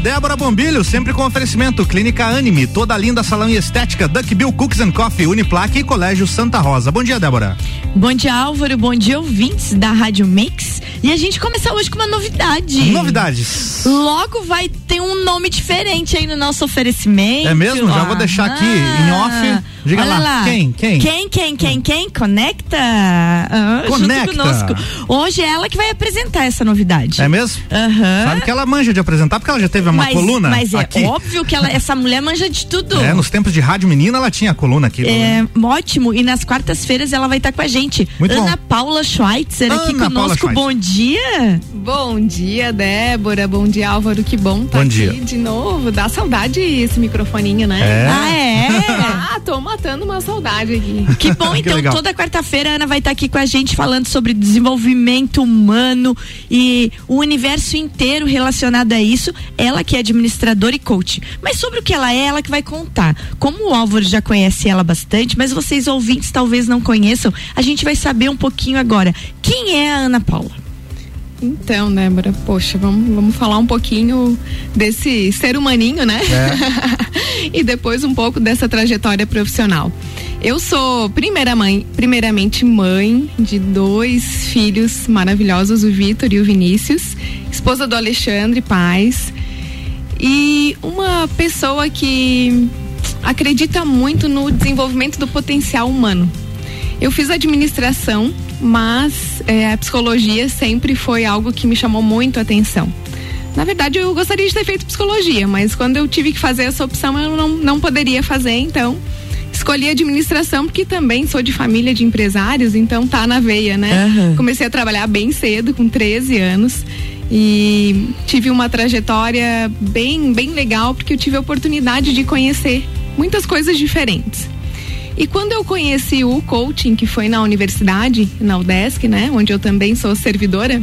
Débora Bombilho, sempre com oferecimento Clínica Anime, toda linda salão e estética, Duck Bill Cooks and Coffee, Uniplaque e Colégio Santa Rosa. Bom dia, Débora. Bom dia, Álvaro. Bom dia, ouvintes da Rádio Mix. E a gente começa hoje com uma novidade. Novidades. Logo vai ter um nome diferente aí no nosso oferecimento. É mesmo? Já vou deixar aqui em off. Diga lá. lá. Quem? Quem? Quem, quem, quem, quem? Conecta. Ah, Conecta. Junto conosco. Hoje é ela que vai apresentar essa novidade. É mesmo? Aham. Sabe que ela manja de apresentar, porque ela já teve uma mas, coluna mas é aqui. óbvio que ela, essa mulher manja de tudo. É, nos tempos de rádio menina, ela tinha a coluna aqui. É, ótimo. E nas quartas-feiras ela vai estar com a gente. Muito Ana bom. Paula Schweitzer aqui Ana Paula conosco. Bom dia. Bom dia, Débora. Bom dia, Álvaro. Que bom estar Bom aqui dia. de novo. Dá saudade esse microfoninho, né? É. Ah, é? Ah, tô matando uma saudade aqui. Que bom, Que então legal. toda quarta-feira a Ana vai estar aqui com a gente falando sobre desenvolvimento humano e o universo inteiro relacionado a isso. Ela que é administradora e coach. Mas sobre o que ela é, ela que vai contar. Como o Álvaro já conhece ela bastante, mas vocês ouvintes talvez não conheçam, a gente vai saber um pouquinho agora. Quem é a Ana Paula? Então, Débora, poxa, vamos, vamos falar um pouquinho desse ser humaninho, né? e depois um pouco dessa trajetória profissional. Eu sou primeira mãe, primeiramente mãe de dois filhos maravilhosos, o Vitor e o Vinícius, esposa do Alexandre Paz e uma pessoa que acredita muito no desenvolvimento do potencial humano. Eu fiz administração, mas é, a psicologia sempre foi algo que me chamou muito a atenção. Na verdade, eu gostaria de ter feito psicologia, mas quando eu tive que fazer essa opção, eu não, não poderia fazer, então escolhi administração porque também sou de família de empresários, então tá na veia, né? Aham. Comecei a trabalhar bem cedo, com 13 anos, e tive uma trajetória bem, bem legal porque eu tive a oportunidade de conhecer muitas coisas diferentes. E quando eu conheci o coaching, que foi na universidade, na UDESC, né, onde eu também sou servidora,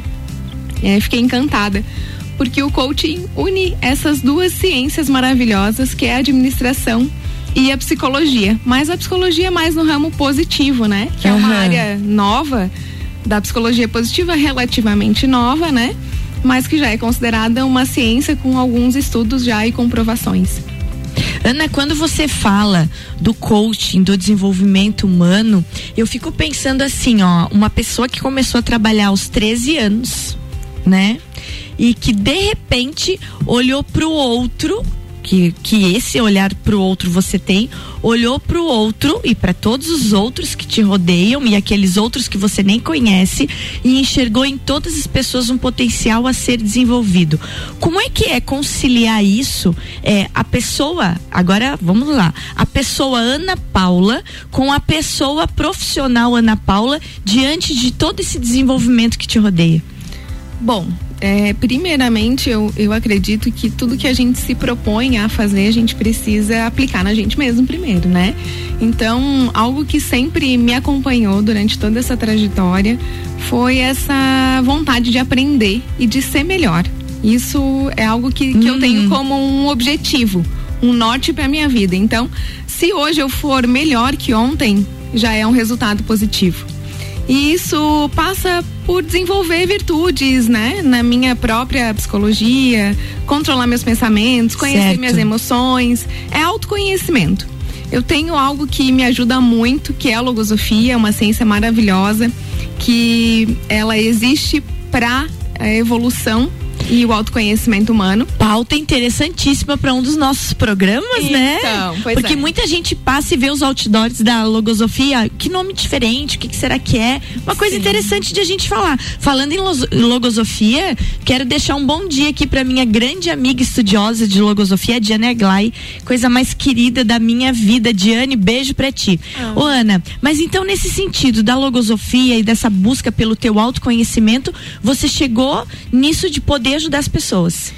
é, fiquei encantada. Porque o coaching une essas duas ciências maravilhosas, que é a administração e a psicologia. Mas a psicologia é mais no ramo positivo, né? Que é uma área nova da psicologia positiva, relativamente nova, né? Mas que já é considerada uma ciência com alguns estudos já e comprovações. Ana, quando você fala do coaching, do desenvolvimento humano, eu fico pensando assim, ó, uma pessoa que começou a trabalhar aos 13 anos, né? E que de repente olhou pro outro, que, que esse olhar pro outro você tem, olhou pro outro e para todos os outros que te rodeiam e aqueles outros que você nem conhece e enxergou em todas as pessoas um potencial a ser desenvolvido. Como é que é conciliar isso? É, a pessoa, agora vamos lá, a pessoa Ana Paula com a pessoa profissional Ana Paula diante de todo esse desenvolvimento que te rodeia. Bom, é, primeiramente eu, eu acredito que tudo que a gente se propõe a fazer, a gente precisa aplicar na gente mesmo primeiro, né? Então, algo que sempre me acompanhou durante toda essa trajetória foi essa vontade de aprender e de ser melhor. Isso é algo que, que eu tenho como um objetivo, um norte para minha vida. Então, se hoje eu for melhor que ontem, já é um resultado positivo. E isso passa por desenvolver virtudes, né? Na minha própria psicologia, controlar meus pensamentos, conhecer Certo. minhas emoções. É autoconhecimento. Eu tenho algo que me ajuda muito, que é a logosofia, uma ciência maravilhosa, que ela existe para a evolução e o autoconhecimento humano. Pauta interessantíssima para um dos nossos programas, né? Então, pois Porque é. muita gente passa e vê os outdoors da logosofia. Que nome diferente, o que, que será que é? Uma coisa Sim. interessante de a gente falar. Falando em logosofia, quero deixar um bom dia aqui para minha grande amiga estudiosa de logosofia, a Diane Aglai, coisa mais querida da minha vida. Diane, beijo pra ti. Ô, Ana, mas então nesse sentido da logosofia e dessa busca pelo teu autoconhecimento, você chegou nisso de poder ajudar as pessoas.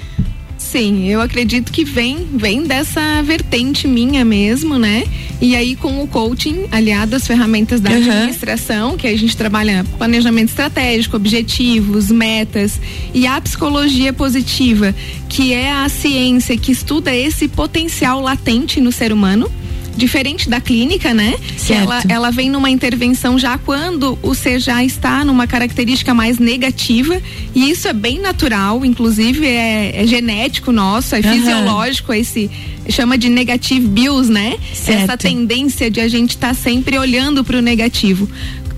Sim, eu acredito que vem, vem dessa vertente minha mesmo, né? E aí com o coaching, aliado às ferramentas da Uhum. administração, que a gente trabalha planejamento estratégico, objetivos, metas, e a psicologia positiva, que é a ciência que estuda esse potencial latente no ser humano. Diferente da clínica, né? Certo. Ela, ela vem numa intervenção já quando o C já está numa característica mais negativa e isso é bem natural, inclusive é, é genético nosso, é uhum. fisiológico esse chama de negative bills, né? Certo. Essa tendência de a gente estar tá sempre olhando para o negativo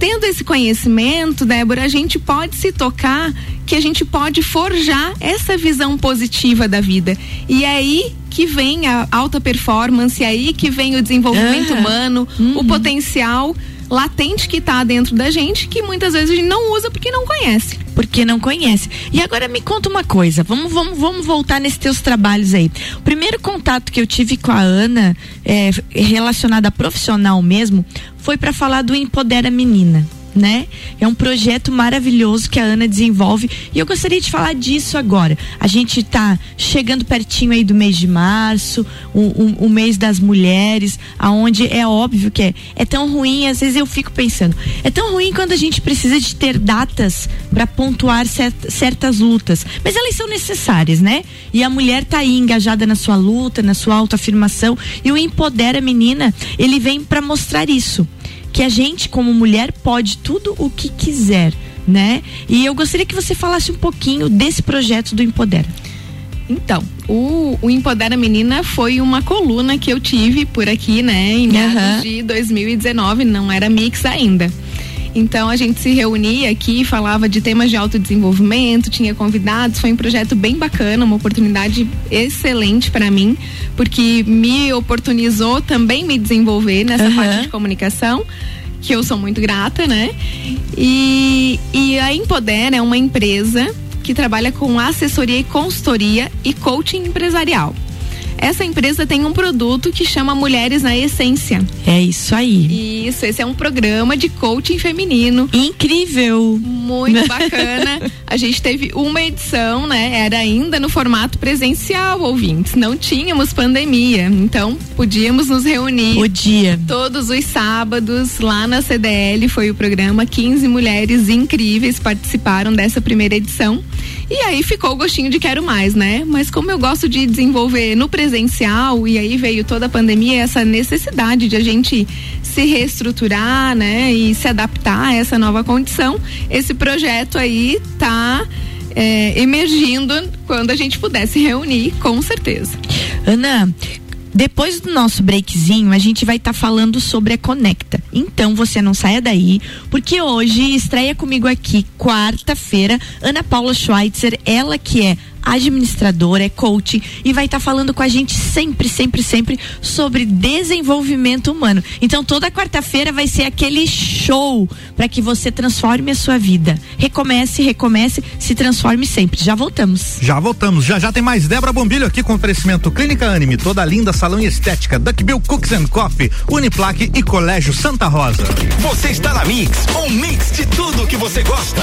tendo esse conhecimento, Débora, a gente pode se tocar que a gente pode forjar essa visão positiva da vida. E é aí que vem a alta performance, é aí que vem o desenvolvimento ah, humano, uhum. o potencial latente que está dentro da gente, que muitas vezes a gente não usa porque não conhece. Porque não conhece. E agora me conta uma coisa, vamos, vamos, vamos voltar nesses teus trabalhos aí. O primeiro contato que eu tive com a Ana, é, relacionado a profissional mesmo, foi para falar do Empodera Menina né? É um projeto maravilhoso que a Ana desenvolve e eu gostaria de falar disso agora. A gente está chegando pertinho aí do mês de março, o, o, o, mês das mulheres, aonde é óbvio que é, é tão ruim, às vezes eu fico pensando, é tão ruim quando a gente precisa de ter datas para pontuar certas lutas, mas elas são necessárias, né? E a mulher tá aí engajada na sua luta, na sua autoafirmação e o Empodera Menina, ele vem para mostrar isso que a gente, como mulher, pode tudo o que quiser, né? E eu gostaria que você falasse um pouquinho desse projeto do Empodera. Então, o, o Empodera Menina foi uma coluna que eu tive por aqui, né, em meados uhum. de 2019, não era mix ainda. Então a gente se reunia aqui, falava de temas de autodesenvolvimento, tinha convidados, foi um projeto bem bacana, uma oportunidade excelente para mim, porque me oportunizou também me desenvolver nessa uhum. parte de comunicação que eu sou muito grata, né? E, e a Empoder é uma empresa que trabalha com assessoria e consultoria e coaching empresarial. Essa empresa tem um produto que chama Mulheres na Essência. É isso aí. Isso, esse é um programa de coaching feminino. Incrível. Muito bacana. A gente teve uma edição, né? Era ainda no formato presencial, ouvintes. Não tínhamos pandemia. Então, podíamos nos reunir. Podia. Todos os sábados lá na CDL foi o programa. 15 mulheres incríveis participaram dessa primeira edição. E aí ficou o gostinho de quero mais, né? Mas como eu gosto de desenvolver no presencial e aí veio toda a pandemia, essa necessidade de a gente se reestruturar, né, e se adaptar a essa nova condição, esse projeto aí tá é, emergindo quando a gente pudesse reunir, com certeza. Ana, depois do nosso breakzinho, a gente vai estar tá falando sobre a Conecta. Então você não saia daí, porque hoje estreia comigo aqui, quarta-feira, Ana Paula Schweitzer, ela que é administradora, é coach e vai estar tá falando com a gente sempre, sempre, sempre sobre desenvolvimento humano. Então toda quarta-feira vai ser aquele show para que você transforme a sua vida. Recomece, recomece, se transforme sempre. Já voltamos. Já voltamos. Já já tem mais Débora Bombilho aqui com oferecimento Clínica Anime, toda linda salão e estética, Duckbill Cooks and Coffee, Uniplaque e Colégio Santa Rosa. Você está na Mix, um mix de tudo que você gosta.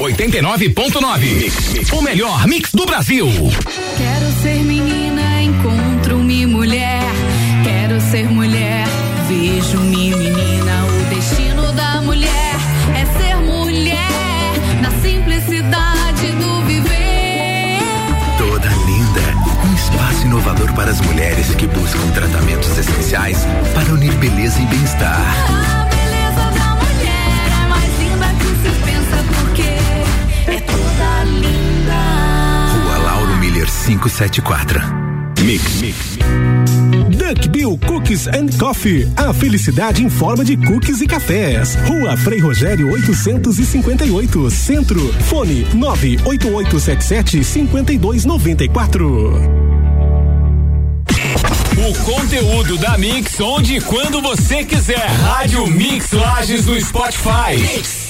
89.9. O melhor mix do Brasil. Quero ser menina, encontro-me mulher. Quero ser mulher, vejo-me menina. O destino da mulher é ser mulher, na simplicidade do viver. Toda linda, um espaço inovador para as mulheres que buscam tratamentos essenciais para unir beleza e bem-estar. A beleza da 574. Mix, mix. Duck Bill Cookies and Coffee. A felicidade em forma de cookies e cafés. Rua Frei Rogério 858, Centro. Fone 98877 5294. O conteúdo da Mix onde e quando você quiser. Rádio Mix Lages no Spotify. Mix.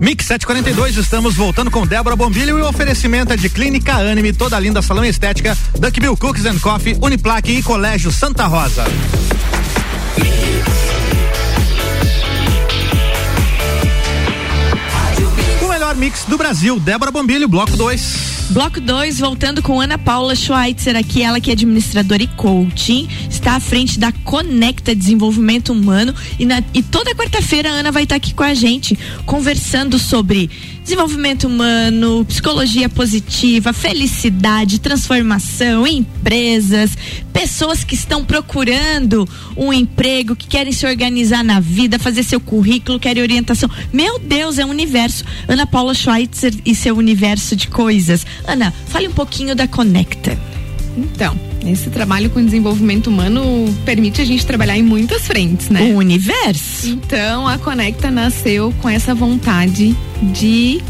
Mix 742, estamos voltando com Débora Bombilho e o oferecimento é de Clínica Anime, toda linda salão estética, Duckbill Cookies and Coffee, Uniplaque e Colégio Santa Rosa. O melhor mix do Brasil, Débora Bombilho, bloco 2. Bloco 2, voltando com Ana Paula Schweitzer, aqui ela que é administradora e coaching, está à frente da Conecta Desenvolvimento Humano e, na- e toda quarta-feira a Ana vai estar aqui com a gente conversando sobre desenvolvimento humano, psicologia positiva, felicidade, transformação, empresas, pessoas que estão procurando um emprego, que querem se organizar na vida, fazer seu currículo, querem orientação. Meu Deus, é um universo. Ana Paula Schweitzer e seu universo de coisas. Ana, fale um pouquinho da Conecta. Então, esse trabalho com desenvolvimento humano permite a gente trabalhar em muitas frentes, né? O universo. Então, a Conecta nasceu com essa vontade de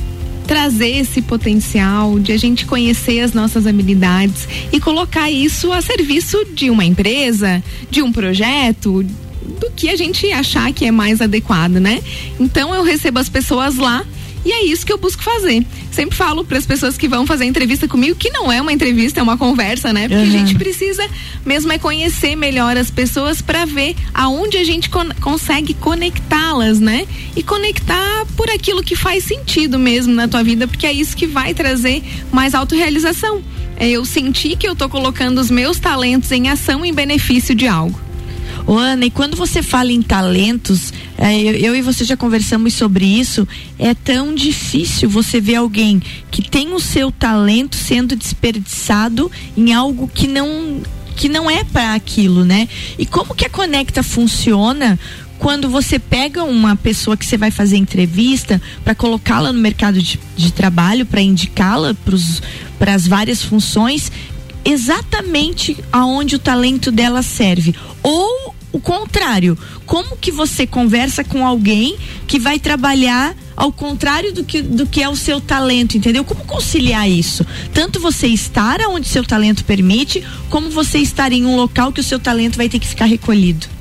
trazer esse potencial, de a gente conhecer as nossas habilidades e colocar isso a serviço de uma empresa, de um projeto, do que a gente achar que é mais adequado, né? Então, eu recebo as pessoas lá e é isso que eu busco fazer. Sempre falo para as pessoas que vão fazer entrevista comigo que não é uma entrevista, é uma conversa, né? Porque a Uhum. gente precisa mesmo é conhecer melhor as pessoas para ver aonde a gente con- consegue conectá-las, né? E conectar por aquilo que faz sentido mesmo na tua vida, porque é isso que vai trazer mais autorrealização. É eu sentir que eu tô colocando os meus talentos em ação em benefício de algo. Ô, Ana, e quando você fala em talentos, eu, eu e você já conversamos sobre isso, é tão difícil você ver alguém que tem o seu talento sendo desperdiçado em algo que não que não é para aquilo, né? E como que a Conecta funciona quando você pega uma pessoa que você vai fazer entrevista para colocá-la no mercado de, de trabalho, para indicá-la para as várias funções, exatamente aonde o talento dela serve. Ou o contrário, como que você conversa com alguém que vai trabalhar ao contrário do que, do que é o seu talento, entendeu? Como conciliar isso? Tanto você estar onde seu talento permite, como você estar em um local que o seu talento vai ter que ficar recolhido.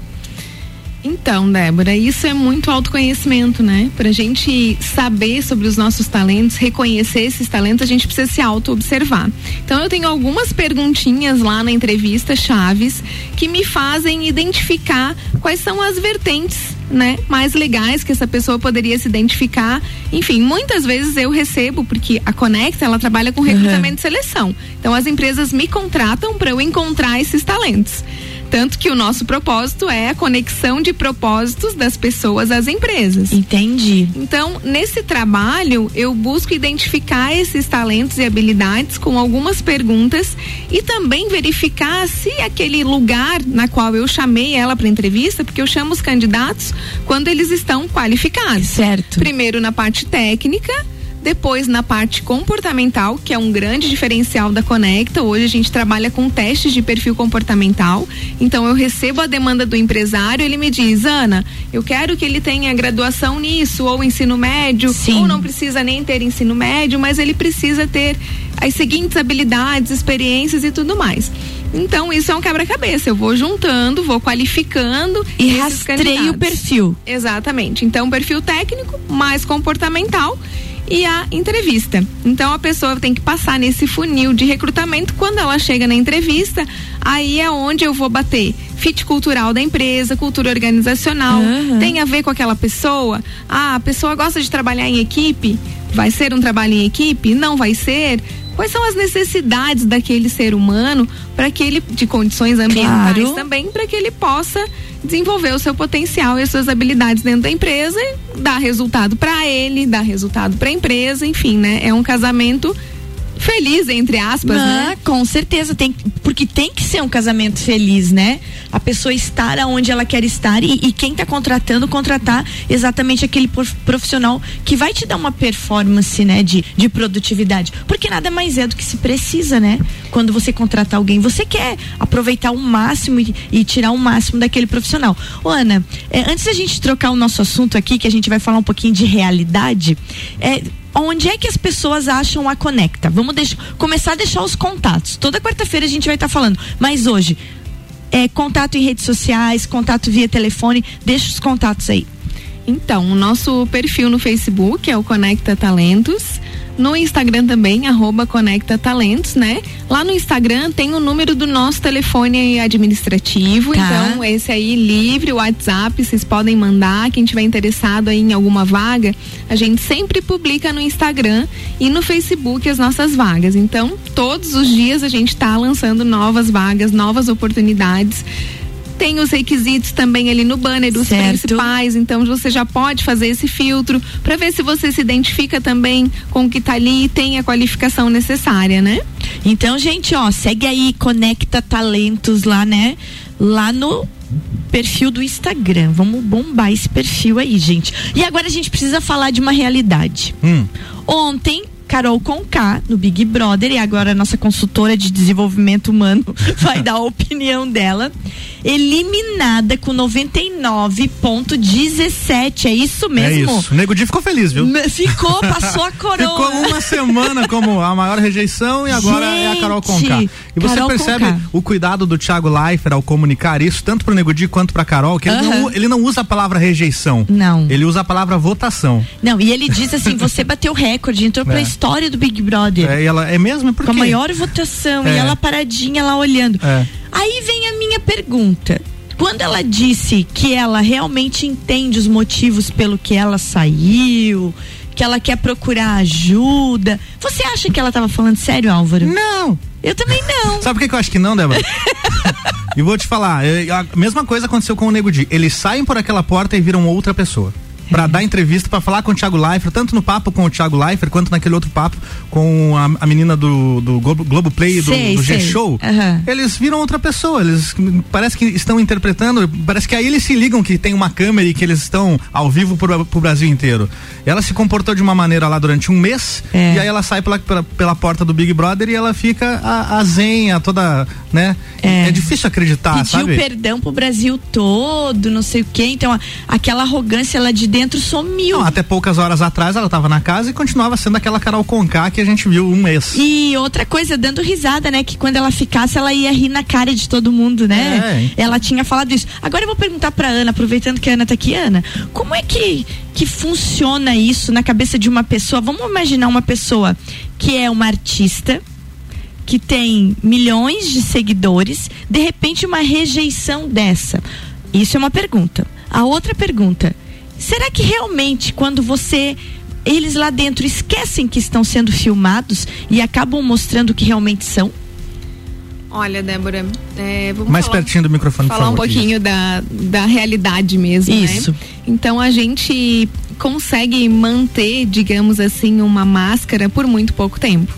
Então, Débora, isso é muito autoconhecimento, né? Pra gente saber sobre os nossos talentos, reconhecer esses talentos, a gente precisa se auto-observar. Então, eu tenho algumas perguntinhas lá na entrevista, chaves, que me fazem identificar quais são as vertentes né, mais legais que essa pessoa poderia se identificar. Enfim, muitas vezes eu recebo, porque a Conecta ela trabalha com recrutamento e seleção. Então as empresas me contratam para eu encontrar esses talentos. Tanto que o nosso propósito é a conexão de propósitos das pessoas às empresas. Entendi. Então, nesse trabalho, eu busco identificar esses talentos e habilidades com algumas perguntas e também verificar se aquele lugar na qual eu chamei ela para entrevista, porque eu chamo os candidatos quando eles estão qualificados. Certo. Primeiro na parte técnica, depois na parte comportamental, que é um grande diferencial da Conecta. Hoje a gente trabalha com testes de perfil comportamental. Então eu recebo a demanda do empresário, ele me diz: "Ana, eu quero que ele tenha graduação nisso ou ensino médio, Sim. ou não precisa nem ter ensino médio, mas ele precisa ter as seguintes habilidades, experiências e tudo mais". Então isso é um quebra-cabeça. Eu vou juntando, vou qualificando E rastreio o perfil. Exatamente. Então, perfil técnico, mais comportamental e a entrevista. Então, a pessoa tem que passar nesse funil de recrutamento. Quando ela chega na entrevista, aí é onde eu vou bater fit cultural da empresa, cultura organizacional. Uhum. Tem a ver com aquela pessoa? Ah, a pessoa gosta de trabalhar em equipe? Vai ser um trabalho em equipe? Não vai ser? Quais são as necessidades daquele ser humano para que ele, de condições ambientais Claro. também, para que ele possa desenvolver o seu potencial e as suas habilidades dentro da empresa dar resultado para ele, dar resultado para a empresa, enfim, né? É um casamento feliz entre aspas, Não, né? Com certeza, tem, porque tem que ser um casamento feliz, né? A pessoa estar aonde ela quer estar e, e quem está contratando, contratar exatamente aquele prof- profissional que vai te dar uma performance, né, de, de produtividade. Porque nada mais é do que se precisa, né? Quando você contrata alguém, você quer aproveitar o máximo e, e tirar o máximo daquele profissional. Ô, Ana, é, antes da gente trocar o nosso assunto aqui, que a gente vai falar um pouquinho de realidade, é, onde é que as pessoas acham a Conecta? Vamos deixar, começar a deixar os contatos. Toda quarta-feira a gente vai estar falando, mas hoje é contato em redes sociais, contato via telefone, deixa os contatos aí. Então, o nosso perfil no Facebook é o Conecta Talentos. No Instagram também, arroba Conecta Talentos, né? Lá no Instagram tem o número do nosso telefone administrativo. Tá. Então, esse aí livre, o WhatsApp, vocês podem mandar. Quem tiver interessado aí em alguma vaga, a gente sempre publica no Instagram e no Facebook as nossas vagas. Então, todos os dias a gente está lançando novas vagas, novas oportunidades. Tem os requisitos também ali no banner dos Certo. principais, então você já pode fazer esse filtro para ver se você se identifica também com o que tá ali e tem a qualificação necessária, né? Então, gente, ó, segue aí, Conecta Talentos lá, né? Lá no perfil do Instagram. Vamos bombar esse perfil aí, gente. E agora a gente precisa falar de uma realidade. Hum. Ontem, Carol Conká, no Big Brother, e agora a nossa consultora de desenvolvimento humano vai dar a opinião dela. Eliminada com 99,17. É isso mesmo? É isso. O Nego Di ficou feliz, viu? Ficou, passou a coroa. Ficou uma semana como a maior rejeição e agora é a Carol Conká. E você Carol percebe Conká. o cuidado do Thiago Leifert ao comunicar isso, tanto pro Nego Di quanto pra Carol, que ele, não, ele não usa a palavra rejeição. Não. Ele usa a palavra votação. Não, e ele diz assim: você bateu recorde, entrou pra É. história do Big Brother. É, ela, é mesmo? Por com a maior votação É. e ela paradinha lá olhando. É. Aí vem a minha pergunta. Quando ela disse que ela realmente entende os motivos pelo que ela saiu, que ela quer procurar ajuda, você acha que ela estava falando sério, Álvaro? Não. Eu também não. Sabe por que eu acho que não, Débora? e vou te falar, a mesma coisa aconteceu com o Nego Di. Eles saem por aquela porta e viram outra pessoa. Pra dar entrevista, pra falar com o Thiago Leifert, tanto no papo com o Thiago Leifert, quanto naquele outro papo com a, a menina do, do Globo, Globoplay e do, Sei, do. G-Show. Aham. Eles viram outra pessoa, eles parece que estão interpretando, parece que aí eles se ligam que tem uma câmera e que eles estão ao vivo pro, pro Brasil inteiro. Ela se comportou de uma maneira lá durante um mês, É. e aí ela sai pela, pela, pela porta do Big Brother e ela fica a, a zenha, toda, né? É, difícil acreditar, Pediu sabe? perdão pro Brasil todo, não sei o quê. Então, a- aquela arrogância lá de dentro sumiu. Não, até poucas horas atrás ela estava na casa e continuava sendo aquela Carol Conká que a gente viu um mês. E outra coisa, dando risada, né? Que quando ela ficasse, ela ia rir na cara de todo mundo, né? É. Ela tinha falado isso. Agora eu vou perguntar pra Ana, aproveitando que a Ana tá aqui, Ana, como é que, que funciona isso na cabeça de uma pessoa? Vamos imaginar uma pessoa que é uma artista, que tem milhões de seguidores, de repente uma rejeição dessa. Isso é uma pergunta. A outra pergunta, será que realmente quando você eles lá dentro esquecem que estão sendo filmados e acabam mostrando o que realmente são? Olha, Débora, é, vamos Mais falar, pertinho do microfone, falar um pouquinho da, da realidade mesmo, Isso. né? Então a gente consegue manter, digamos assim, uma máscara por muito pouco tempo.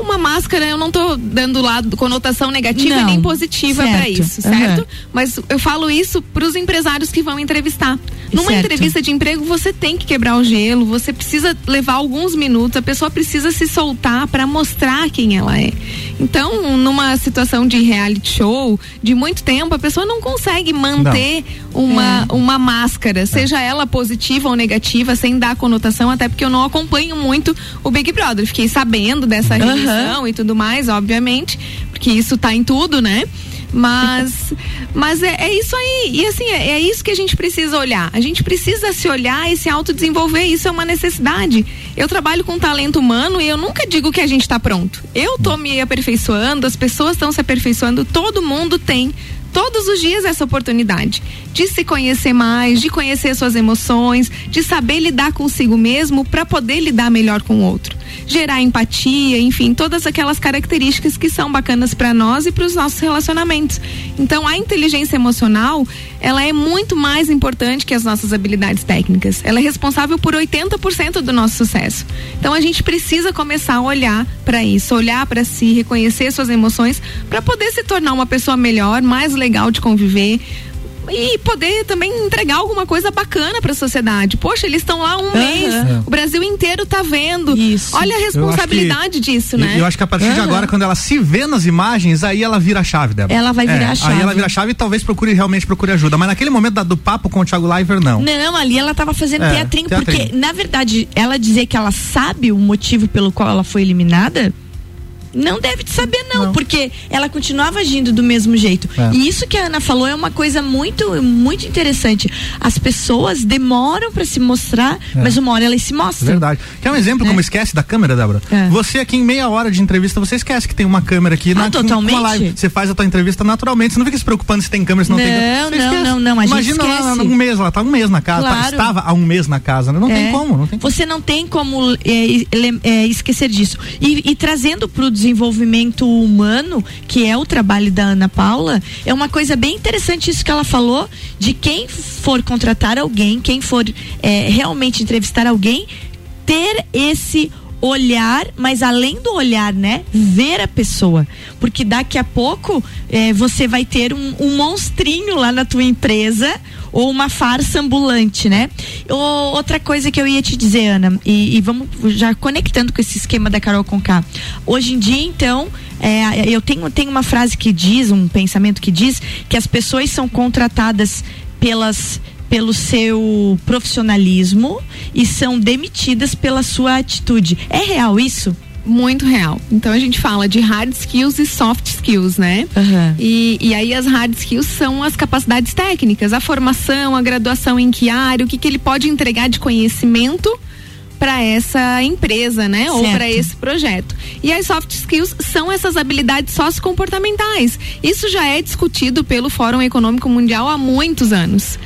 Uma máscara, eu não tô dando lado conotação negativa Não. nem positiva para isso, certo? Mas eu falo isso para os empresários que vão entrevistar. Numa Certo. entrevista de emprego, você tem que quebrar o gelo, você precisa levar alguns minutos, a pessoa precisa se soltar para mostrar quem ela é. Então, numa situação de reality show, de muito tempo, a pessoa não consegue manter uma, É. uma máscara, seja ela positiva ou negativa, sem dar conotação, até porque eu não acompanho muito o Big Brother. Fiquei sabendo dessa rejeição e tudo mais, obviamente, porque isso tá em tudo, né? Mas, mas é, é isso aí. E assim, é, é isso que a gente precisa olhar. A gente precisa se olhar e se autodesenvolver. Isso é uma necessidade. Eu trabalho com talento humano e eu nunca digo que a gente está pronto. Eu tô me aperfeiçoando, as pessoas estão se aperfeiçoando, todo mundo tem todos os dias essa oportunidade de se conhecer mais, de conhecer suas emoções, de saber lidar consigo mesmo para poder lidar melhor com o outro. Gerar empatia, enfim, todas aquelas características que são bacanas para nós e para os nossos relacionamentos. Então, a inteligência emocional, ela é muito mais importante que as nossas habilidades técnicas. Ela é responsável por 80% do nosso sucesso. Então, a gente precisa começar a olhar para isso, olhar para si, reconhecer suas emoções para poder se tornar uma pessoa melhor, mais legal de conviver e poder também entregar alguma coisa bacana para a sociedade. Poxa, eles estão lá um mês, o Brasil inteiro tá vendo. Isso. Olha a responsabilidade que, disso, né? Eu acho que a partir de agora, quando ela se vê nas imagens, aí ela vira a chave dela. Ela vai virar a chave. Aí ela vira a chave e talvez procure realmente procure ajuda. Mas naquele momento da, do papo com o Thiago Leifert, não. Não, ali ela tava fazendo É, teatrinho, teatrinho. porque, na verdade, ela dizer que ela sabe o motivo pelo qual ela foi eliminada. Não deve de saber, não, porque ela continuava agindo do mesmo jeito. É. E isso que a Ana falou é uma coisa muito, muito interessante. As pessoas demoram para se mostrar, É. mas uma hora elas se mostram. Verdade. Quer um exemplo como esquece da câmera, Débora? É. Você aqui em meia hora de entrevista, você esquece que tem uma câmera aqui na Ah, totalmente. com a live. Você faz a tua entrevista naturalmente, você não fica se preocupando se tem câmera, se não, tem Não, câmera. Você não, esquece. não, não, a gente Imagina lá, esquece. um mês, ela tá um mês na casa, tá- Claro. estava há um mês na casa, né? Não tem É. como, não tem Você não tem como é, é, esquecer disso. E, e trazendo para o desenvolvimento humano, que é o trabalho da Ana Paula, é uma coisa bem interessante isso que ela falou, de quem for contratar alguém, quem for é, realmente entrevistar alguém, ter esse olhar, mas além do olhar, né? Ver a pessoa. Porque daqui a pouco eh, você vai ter um, um monstrinho lá na tua empresa ou uma farsa ambulante, né? Ô, outra coisa que eu ia te dizer, Ana, e, e vamos já conectando com esse esquema da Carol Conká. Hoje em dia, então, é, eu tenho, tenho uma frase que diz, um pensamento que diz que as pessoas são contratadas pelas pelo seu profissionalismo e são demitidas pela sua atitude. É real isso? Muito real. Então a gente fala de hard skills e soft skills, né? E, e aí as hard skills são as capacidades técnicas, a formação, a graduação em que área, o que, que ele pode entregar de conhecimento para essa empresa, né? Ou Certo. para esse projeto. E as soft skills são essas habilidades sociocomportamentais. Isso já é discutido pelo Fórum Econômico Mundial há muitos anos.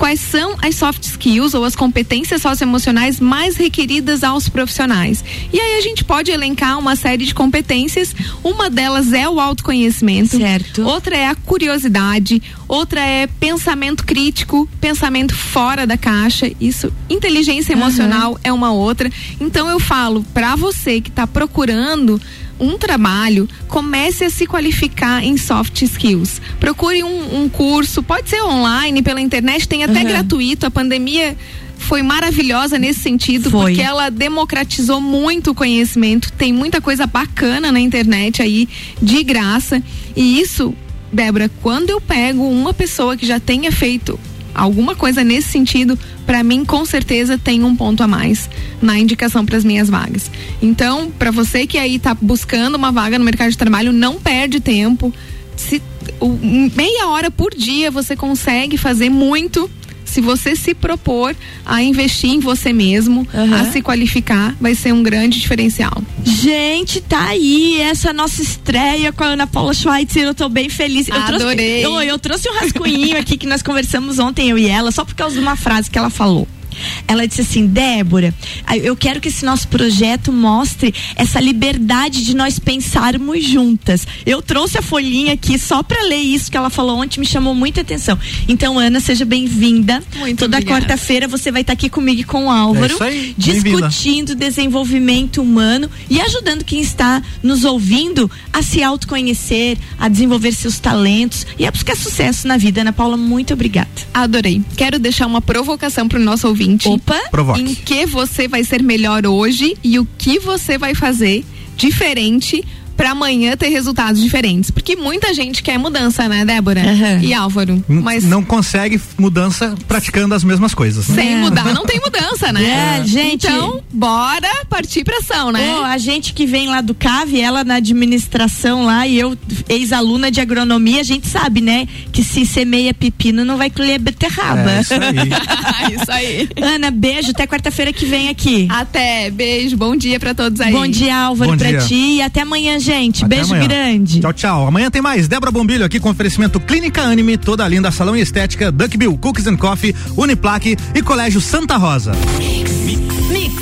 Quais são as soft skills ou as competências socioemocionais mais requeridas aos profissionais? E aí a gente pode elencar uma série de competências. Uma delas é o autoconhecimento. Certo. Outra é a curiosidade. Outra é pensamento crítico, pensamento fora da caixa. Isso, inteligência emocional é uma outra. Então eu falo para você que está procurando um trabalho, comece a se qualificar em soft skills. Procure um, um curso, pode ser online, pela internet, tem até Aham. gratuito. A pandemia foi maravilhosa nesse sentido, Foi. porque ela democratizou muito o conhecimento. Tem muita coisa bacana na internet aí, de graça. E isso, Débora, quando eu pego uma pessoa que já tenha feito alguma coisa nesse sentido, para mim com certeza tem um ponto a mais na indicação para as minhas vagas. Então, para você que aí tá buscando uma vaga no mercado de trabalho, não perde tempo. Se meia hora por dia você consegue fazer muito se você se propor a investir em você mesmo, Aham. a se qualificar, vai ser um grande diferencial. Gente, tá aí essa nossa estreia com a Ana Paula Schweitzer. Eu tô bem feliz. Eu Adorei. Trouxe, eu, eu trouxe um rascunhinho aqui que nós conversamos ontem, eu e ela, só por causa de uma frase que ela falou. Ela disse assim, Débora, eu quero que esse nosso projeto mostre essa liberdade de nós pensarmos juntas. Eu trouxe a folhinha aqui só para ler isso que ela falou ontem, me chamou muita atenção. Então, Ana, seja bem-vinda. Muito Toda quarta-feira você vai estar aqui comigo e com o Álvaro, É discutindo desenvolvimento humano e ajudando quem está nos ouvindo a se autoconhecer, a desenvolver seus talentos e a buscar sucesso na vida. Ana Paula, muito obrigada. Adorei. Quero deixar uma provocação pro nosso ouvinte. Opa! Provoque. Em que você vai ser melhor hoje e o que você vai fazer diferente para amanhã ter resultados diferentes. Porque muita gente quer mudança, né, Débora? Aham. E Álvaro. Mas Não consegue mudança praticando as mesmas coisas. né? sem É. mudar, não tem mudança, né? É, gente. Então, bora partir pra ação, né? Pô, a gente que vem lá do CAV, ela na administração lá e eu, ex-aluna de agronomia, a gente sabe, né? Que se semeia pepino não vai colher beterraba. É, isso aí. Isso aí. Ana, beijo, até quarta-feira que vem aqui. Até, beijo, bom dia pra todos aí. Bom dia, Álvaro, Bom pra dia. ti. E até amanhã, gente. Gente. Até Beijo amanhã. grande. Tchau, tchau. Amanhã tem mais. Débora Bombilho aqui com oferecimento Clínica Anime, toda linda salão e estética, Duck Bill, Cookies and Coffee, Uniplaque e Colégio Santa Rosa. Mix